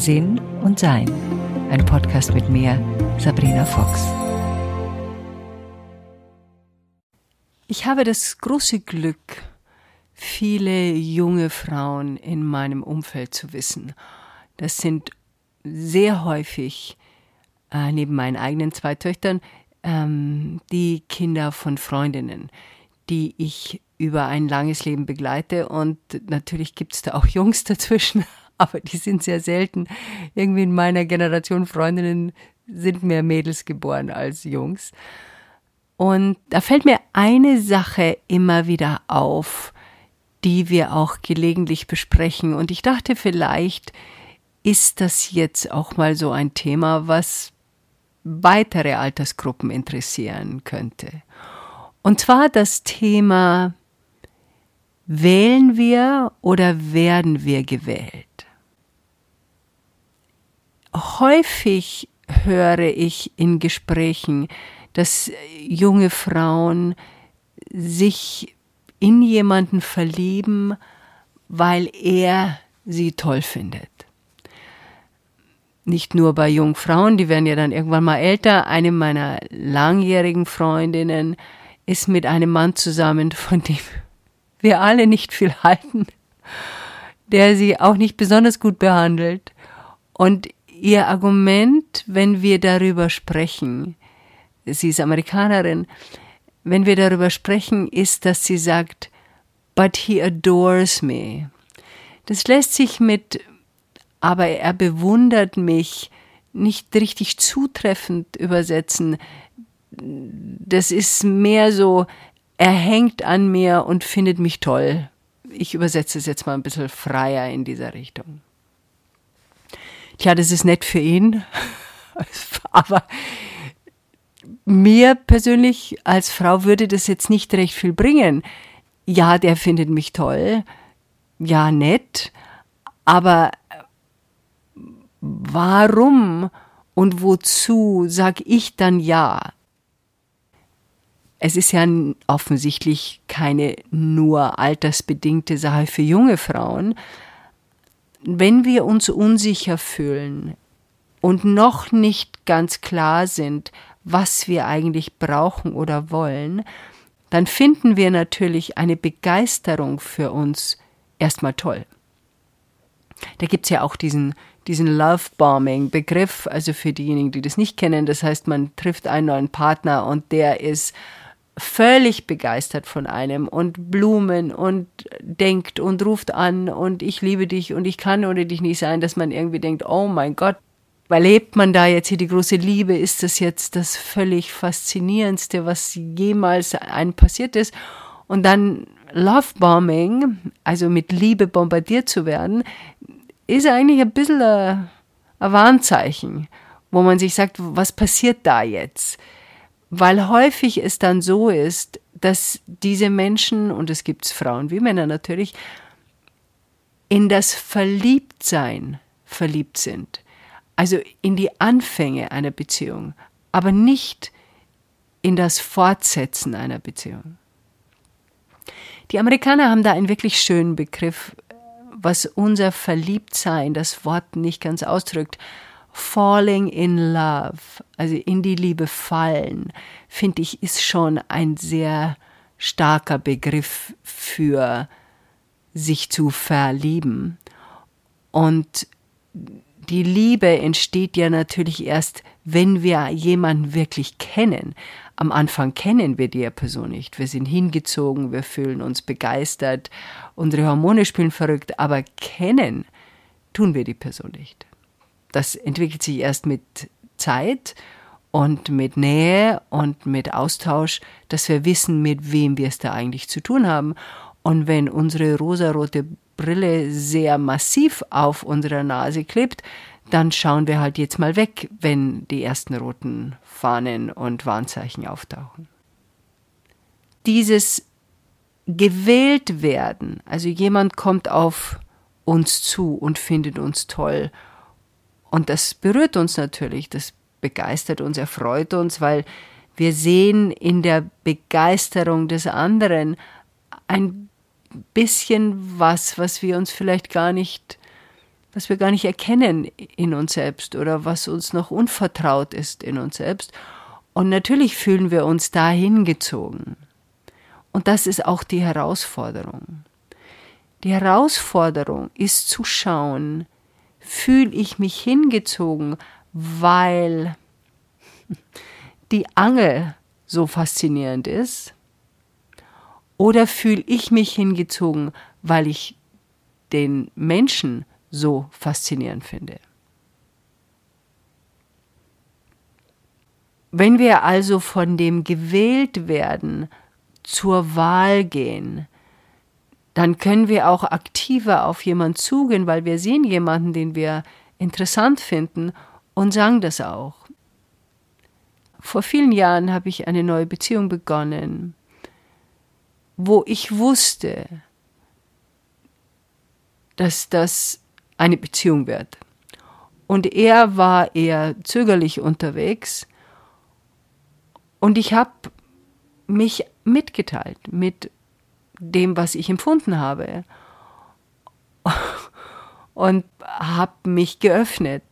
Sinn und Sein. Ein Podcast mit mir, Sabrina Fox. Ich habe das große Glück, viele junge Frauen in meinem Umfeld zu wissen. Das sind sehr häufig, äh, neben meinen eigenen zwei Töchtern, ähm, die Kinder von Freundinnen, die ich über ein langes Leben begleite. Und natürlich gibt es da auch Jungs dazwischen, aber die sind sehr selten. Irgendwie in meiner Generation Freundinnen sind mehr Mädels geboren als Jungs. Und da fällt mir eine Sache immer wieder auf, die wir auch gelegentlich besprechen. Und ich dachte, vielleicht ist das jetzt auch mal so ein Thema, was weitere Altersgruppen interessieren könnte. Und zwar das Thema, wählen wir oder werden wir gewählt? Häufig höre ich in Gesprächen, dass junge Frauen sich in jemanden verlieben, weil er sie toll findet. Nicht nur bei jungen Frauen, die werden ja dann irgendwann mal älter. Eine meiner langjährigen Freundinnen ist mit einem Mann zusammen, von dem wir alle nicht viel halten, der sie auch nicht besonders gut behandelt. Und ihr Argument, wenn wir darüber sprechen, sie ist Amerikanerin, wenn wir darüber sprechen, ist, dass sie sagt, but he adores me. Das lässt sich mit, aber er bewundert mich, nicht richtig zutreffend übersetzen. Das ist mehr so, er hängt an mir und findet mich toll. Ich übersetze es jetzt mal ein bisschen freier in dieser Richtung. Tja, das ist nett für ihn, aber mir persönlich als Frau würde das jetzt nicht recht viel bringen. Ja, der findet mich toll, ja, nett, aber warum und wozu sag ich dann ja? Es ist ja offensichtlich keine nur altersbedingte Sache für junge Frauen. Wenn wir uns unsicher fühlen und noch nicht ganz klar sind, was wir eigentlich brauchen oder wollen, dann finden wir natürlich eine Begeisterung für uns erstmal toll. Da gibt es ja auch diesen, diesen Love-Bombing-Begriff, also für diejenigen, die das nicht kennen. Das heißt, man trifft einen neuen Partner und der ist völlig begeistert von einem und Blumen und denkt und ruft an und ich liebe dich und ich kann ohne dich nicht sein, dass man irgendwie denkt, oh mein Gott, erlebt man da jetzt hier die große Liebe? Ist das jetzt das völlig Faszinierendste, was jemals einem passiert ist? Und dann Lovebombing, also mit Liebe bombardiert zu werden, ist eigentlich ein bisschen ein, ein Warnzeichen, wo man sich sagt, was passiert da jetzt? Weil häufig es dann so ist, dass diese Menschen, und es gibt Frauen wie Männer natürlich, in das Verliebtsein verliebt sind also in die Anfänge einer Beziehung, aber nicht in das Fortsetzen einer Beziehung. Die Amerikaner haben da einen wirklich schönen Begriff, was unser Verliebtsein, das Wort nicht ganz ausdrückt. Falling in love, also in die Liebe fallen, finde ich, ist schon ein sehr starker Begriff für sich zu verlieben. Und die Liebe entsteht ja natürlich erst, wenn wir jemanden wirklich kennen. Am Anfang kennen wir die Person nicht. Wir sind hingezogen, wir fühlen uns begeistert, unsere Hormone spielen verrückt, aber kennen tun wir die Person nicht. Das entwickelt sich erst mit Zeit und mit Nähe und mit Austausch, dass wir wissen, mit wem wir es da eigentlich zu tun haben. Und wenn unsere rosarote Brille sehr massiv auf unserer Nase klebt, dann schauen wir halt jetzt mal weg, wenn die ersten roten Fahnen und Warnzeichen auftauchen. Dieses gewählt werden, also jemand kommt auf uns zu und findet uns toll und das berührt uns natürlich, das begeistert uns, erfreut uns, weil wir sehen in der Begeisterung des anderen ein bisschen was, was wir uns vielleicht gar nicht was wir gar nicht erkennen in uns selbst oder was uns noch unvertraut ist in uns selbst. Und natürlich fühlen wir uns dahin gezogen. Und das ist auch die Herausforderung. Die Herausforderung ist zu schauen, fühle ich mich hingezogen, weil die Angel so faszinierend ist? Oder fühle ich mich hingezogen, weil ich den Menschen so faszinierend finde? Wenn wir also von dem gewählt werden zur Wahl gehen, dann können wir auch aktiver auf jemanden zugehen, weil wir sehen jemanden, den wir interessant finden und sagen das auch. Vor vielen Jahren habe ich eine neue Beziehung begonnen, wo ich wusste, dass das eine Beziehung wird. Und er war eher zögerlich unterwegs und ich habe mich mitgeteilt mit dem, was ich empfunden habe. Und habe mich geöffnet.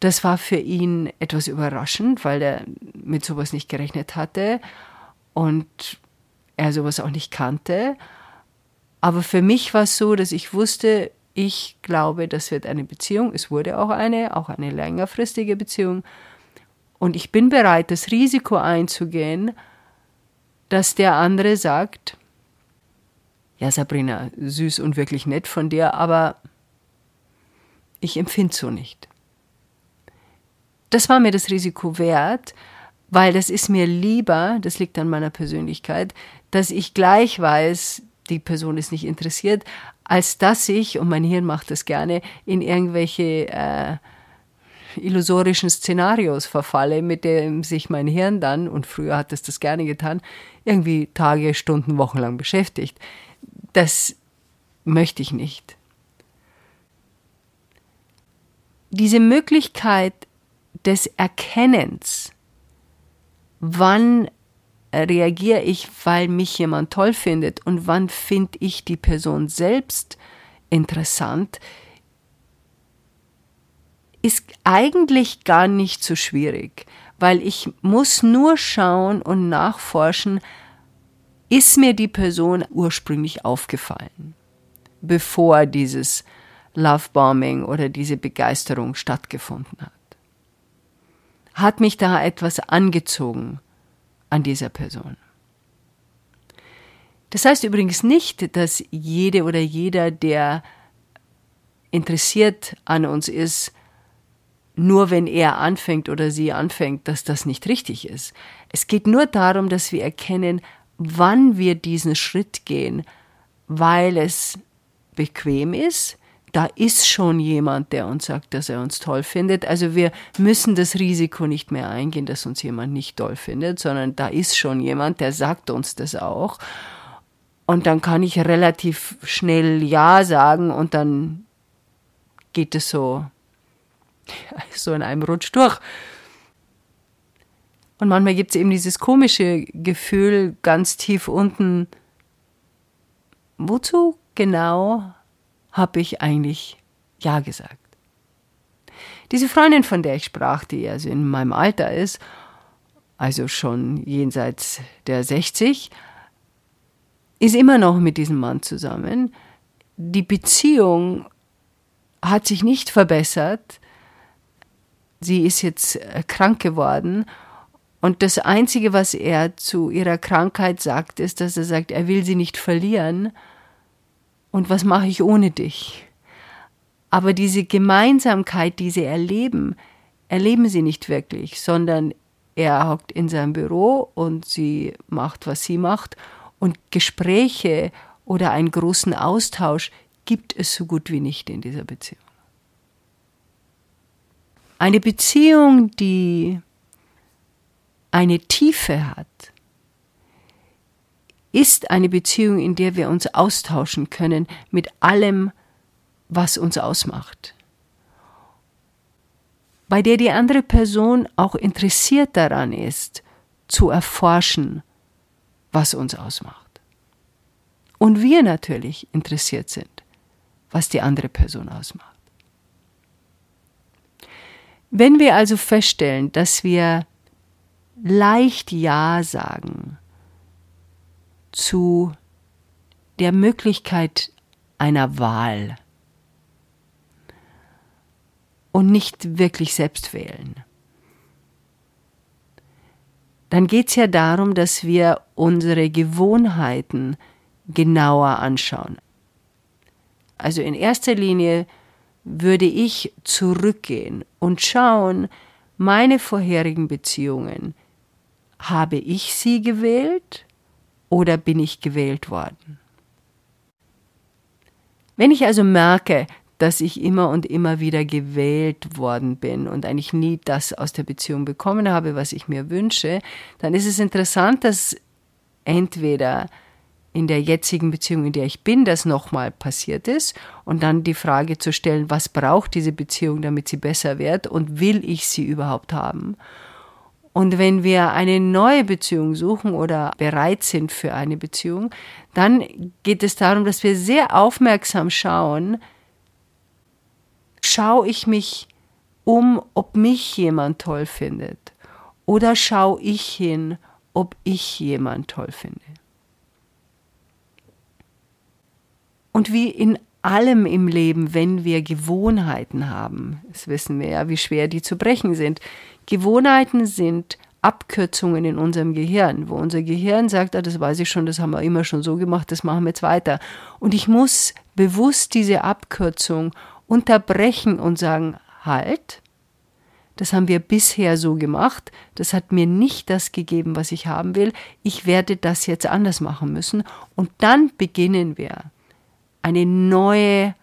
Das war für ihn etwas überraschend, weil er mit sowas nicht gerechnet hatte und er sowas auch nicht kannte. Aber für mich war es so, dass ich wusste, ich glaube, das wird eine Beziehung. Es wurde auch eine, auch eine längerfristige Beziehung. Und ich bin bereit, das Risiko einzugehen, dass der andere sagt, ja Sabrina, süß und wirklich nett von dir, aber ich empfinde so nicht. Das war mir das Risiko wert, weil das ist mir lieber, das liegt an meiner Persönlichkeit, dass ich gleich weiß, die Person ist nicht interessiert, als dass ich, und mein Hirn macht das gerne, in irgendwelche äh, illusorischen Szenarios verfalle, mit dem sich mein Hirn dann, und früher hat es das gerne getan, irgendwie Tage, Stunden, Wochen lang beschäftigt. Das möchte ich nicht. Diese Möglichkeit des Erkennens, wann reagiere ich, weil mich jemand toll findet und wann finde ich die Person selbst interessant, ist eigentlich gar nicht so schwierig, weil ich muss nur schauen und nachforschen, ist mir die Person ursprünglich aufgefallen, bevor dieses Lovebombing oder diese Begeisterung stattgefunden hat. Hat mich da etwas angezogen an dieser Person? Das heißt übrigens nicht, dass jede oder jeder, der interessiert an uns ist, nur wenn er anfängt oder sie anfängt, dass das nicht richtig ist. Es geht nur darum, dass wir erkennen, wann wir diesen Schritt gehen, weil es bequem ist. Da ist schon jemand, der uns sagt, dass er uns toll findet. Also wir müssen das Risiko nicht mehr eingehen, dass uns jemand nicht toll findet, sondern da ist schon jemand, der sagt uns das auch. Und dann kann ich relativ schnell Ja sagen und dann geht es so so in einem Rutsch durch. Und manchmal gibt es eben dieses komische Gefühl ganz tief unten, wozu genau habe ich eigentlich Ja gesagt? Diese Freundin, von der ich sprach, die also in meinem Alter ist, also schon jenseits der 60, ist immer noch mit diesem Mann zusammen. Die Beziehung hat sich nicht verbessert sie ist jetzt äh, krank geworden. Und das Einzige, was er zu ihrer Krankheit sagt, ist, dass er sagt, er will sie nicht verlieren. Und was mache ich ohne dich? Aber diese Gemeinsamkeit, die sie erleben, erleben sie nicht wirklich, sondern er hockt in seinem Büro und sie macht, was sie macht. Und Gespräche oder einen großen Austausch gibt es so gut wie nicht in dieser Beziehung. Eine Beziehung, die eine Tiefe hat, ist eine Beziehung, in der wir uns austauschen können mit allem, was uns ausmacht. Bei der die andere Person auch interessiert daran ist, zu erforschen, was uns ausmacht. Und wir natürlich interessiert sind, was die andere Person ausmacht. Wenn wir also feststellen, dass wir leicht Ja sagen zu der Möglichkeit einer Wahl und nicht wirklich selbst wählen, dann geht es ja darum, dass wir unsere Gewohnheiten genauer anschauen. Also in erster Linie würde ich zurückgehen und schauen, meine vorherigen Beziehungen, habe ich sie gewählt oder bin ich gewählt worden? Wenn ich also merke, dass ich immer und immer wieder gewählt worden bin und eigentlich nie das aus der Beziehung bekommen habe, was ich mir wünsche, dann ist es interessant, dass entweder in der jetzigen Beziehung, in der ich bin, das nochmal passiert ist und dann die Frage zu stellen, was braucht diese Beziehung, damit sie besser wird und will ich sie überhaupt haben? Und wenn wir eine neue Beziehung suchen oder bereit sind für eine Beziehung, dann geht es darum, dass wir sehr aufmerksam schauen, schaue ich mich um, ob mich jemand toll findet? Oder schaue ich hin, ob ich jemand toll finde? Und wie in allem im Leben, wenn wir Gewohnheiten haben, das wissen wir ja, wie schwer die zu brechen sind. Gewohnheiten sind Abkürzungen in unserem Gehirn, wo unser Gehirn sagt, ah, das weiß ich schon, das haben wir immer schon so gemacht, das machen wir jetzt weiter. Und ich muss bewusst diese Abkürzung unterbrechen und sagen, halt, das haben wir bisher so gemacht, das hat mir nicht das gegeben, was ich haben will, ich werde das jetzt anders machen müssen und dann beginnen wir eine neue,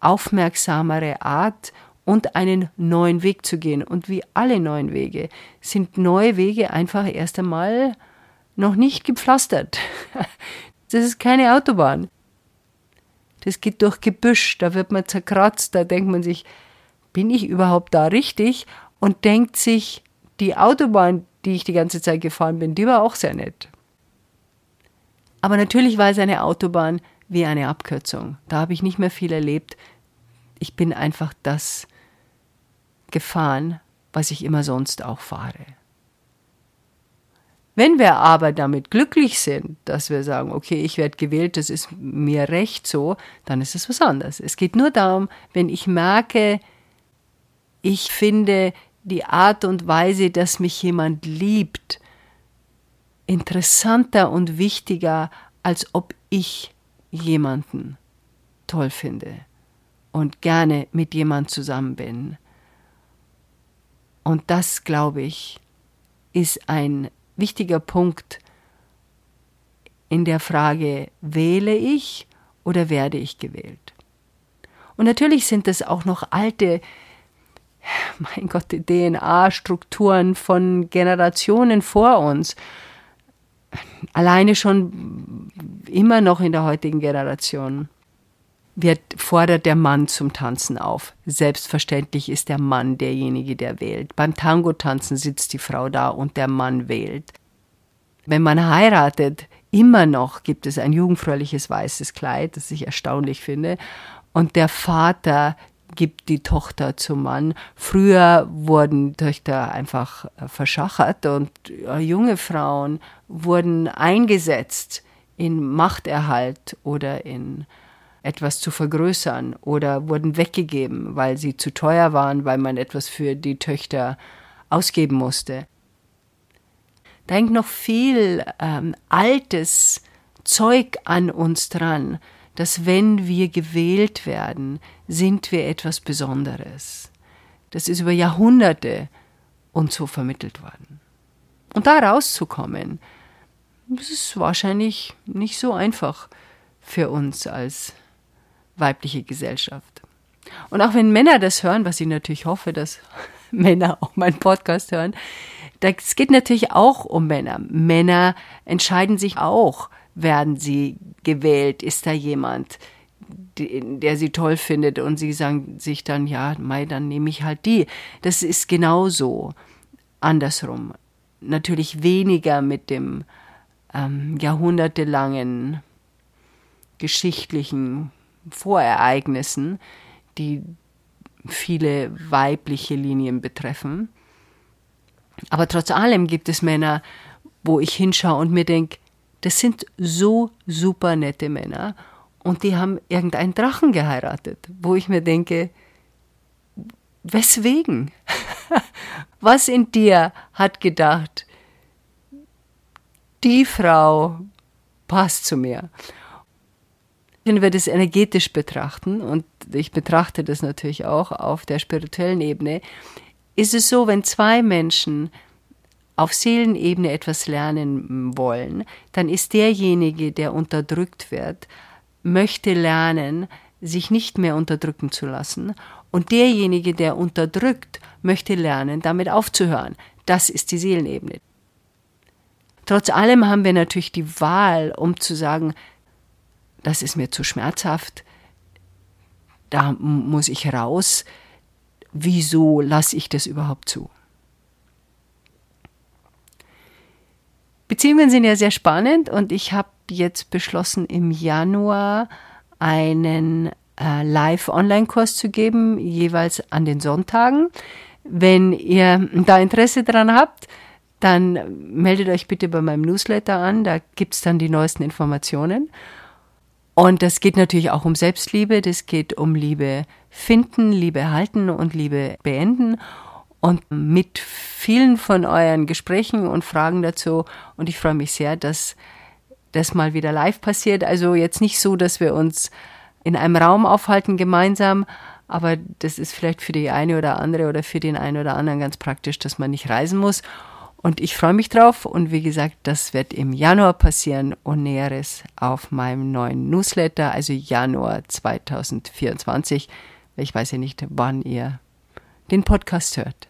aufmerksamere Art und einen neuen Weg zu gehen. Und wie alle neuen Wege sind neue Wege einfach erst einmal noch nicht gepflastert. Das ist keine Autobahn. Das geht durch Gebüsch, da wird man zerkratzt, da denkt man sich, bin ich überhaupt da richtig? Und denkt sich, die Autobahn, die ich die ganze Zeit gefahren bin, die war auch sehr nett. Aber natürlich war es eine Autobahn wie eine Abkürzung. Da habe ich nicht mehr viel erlebt. Ich bin einfach das gefahren, was ich immer sonst auch fahre. Wenn wir aber damit glücklich sind, dass wir sagen, okay, ich werde gewählt, das ist mir recht so, dann ist es was anderes. Es geht nur darum, wenn ich merke, ich finde die Art und Weise, dass mich jemand liebt, interessanter und wichtiger, als ob ich jemanden toll finde und gerne mit jemand zusammen bin. Und das, glaube ich, ist ein wichtiger Punkt in der Frage, wähle ich oder werde ich gewählt? Und natürlich sind es auch noch alte, mein Gott, DNA-Strukturen von Generationen vor uns. Alleine schon immer noch in der heutigen Generation wird, fordert der Mann zum Tanzen auf. Selbstverständlich ist der Mann derjenige, der wählt. Beim Tango-Tanzen sitzt die Frau da und der Mann wählt. Wenn man heiratet, immer noch gibt es ein jugendfräuliches weißes Kleid, das ich erstaunlich finde, und der Vater gibt die Tochter zum Mann. Früher wurden Töchter einfach äh, verschachert und äh, junge Frauen wurden eingesetzt in Machterhalt oder in etwas zu vergrößern oder wurden weggegeben, weil sie zu teuer waren, weil man etwas für die Töchter ausgeben musste. Da hängt noch viel ähm, altes Zeug an uns dran, dass wenn wir gewählt werden, sind wir etwas Besonderes. Das ist über Jahrhunderte uns so vermittelt worden. Und da rauszukommen, das ist wahrscheinlich nicht so einfach für uns als weibliche Gesellschaft. Und auch wenn Männer das hören, was ich natürlich hoffe, dass Männer auch meinen Podcast hören, es geht natürlich auch um Männer. Männer entscheiden sich auch, werden sie gewählt, ist da jemand, der sie toll findet und sie sagen sich dann, ja, Mai, dann nehme ich halt die. Das ist genauso andersrum. Natürlich weniger mit dem ähm, jahrhundertelangen geschichtlichen Vorereignissen, die viele weibliche Linien betreffen. Aber trotz allem gibt es Männer, wo ich hinschaue und mir denke, das sind so super nette Männer und die haben irgendeinen Drachen geheiratet, wo ich mir denke, weswegen? Was in dir hat gedacht, die Frau passt zu mir? Wenn wir das energetisch betrachten, und ich betrachte das natürlich auch auf der spirituellen Ebene, ist es so, wenn zwei Menschen auf Seelenebene etwas lernen wollen, dann ist derjenige, der unterdrückt wird, möchte lernen, sich nicht mehr unterdrücken zu lassen. Und derjenige, der unterdrückt, möchte lernen, damit aufzuhören. Das ist die Seelenebene. Trotz allem haben wir natürlich die Wahl, um zu sagen, das ist mir zu schmerzhaft, da muss ich raus, wieso lasse ich das überhaupt zu? Beziehungen sind ja sehr spannend und ich habe jetzt beschlossen, im Januar einen äh, Live-Online-Kurs zu geben, jeweils an den Sonntagen. Wenn ihr da Interesse daran habt, dann meldet euch bitte bei meinem Newsletter an, da gibt es dann die neuesten Informationen. Und das geht natürlich auch um Selbstliebe, das geht um Liebe finden, Liebe halten und Liebe beenden. Und mit vielen von euren Gesprächen und Fragen dazu. Und ich freue mich sehr, dass das mal wieder live passiert. Also jetzt nicht so, dass wir uns in einem Raum aufhalten gemeinsam, aber das ist vielleicht für die eine oder andere oder für den einen oder anderen ganz praktisch, dass man nicht reisen muss. Und ich freue mich drauf. Und wie gesagt, das wird im Januar passieren und Näheres auf meinem neuen Newsletter, also Januar 2024. Ich weiß ja nicht, wann ihr den Podcast hört.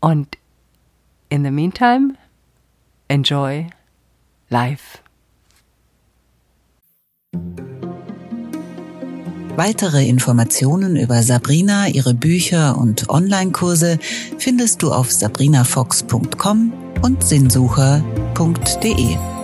Und in the meantime, enjoy life. Weitere Informationen über Sabrina, ihre Bücher und Online-Kurse findest du auf sabrinafox.com und sinnsucher.de.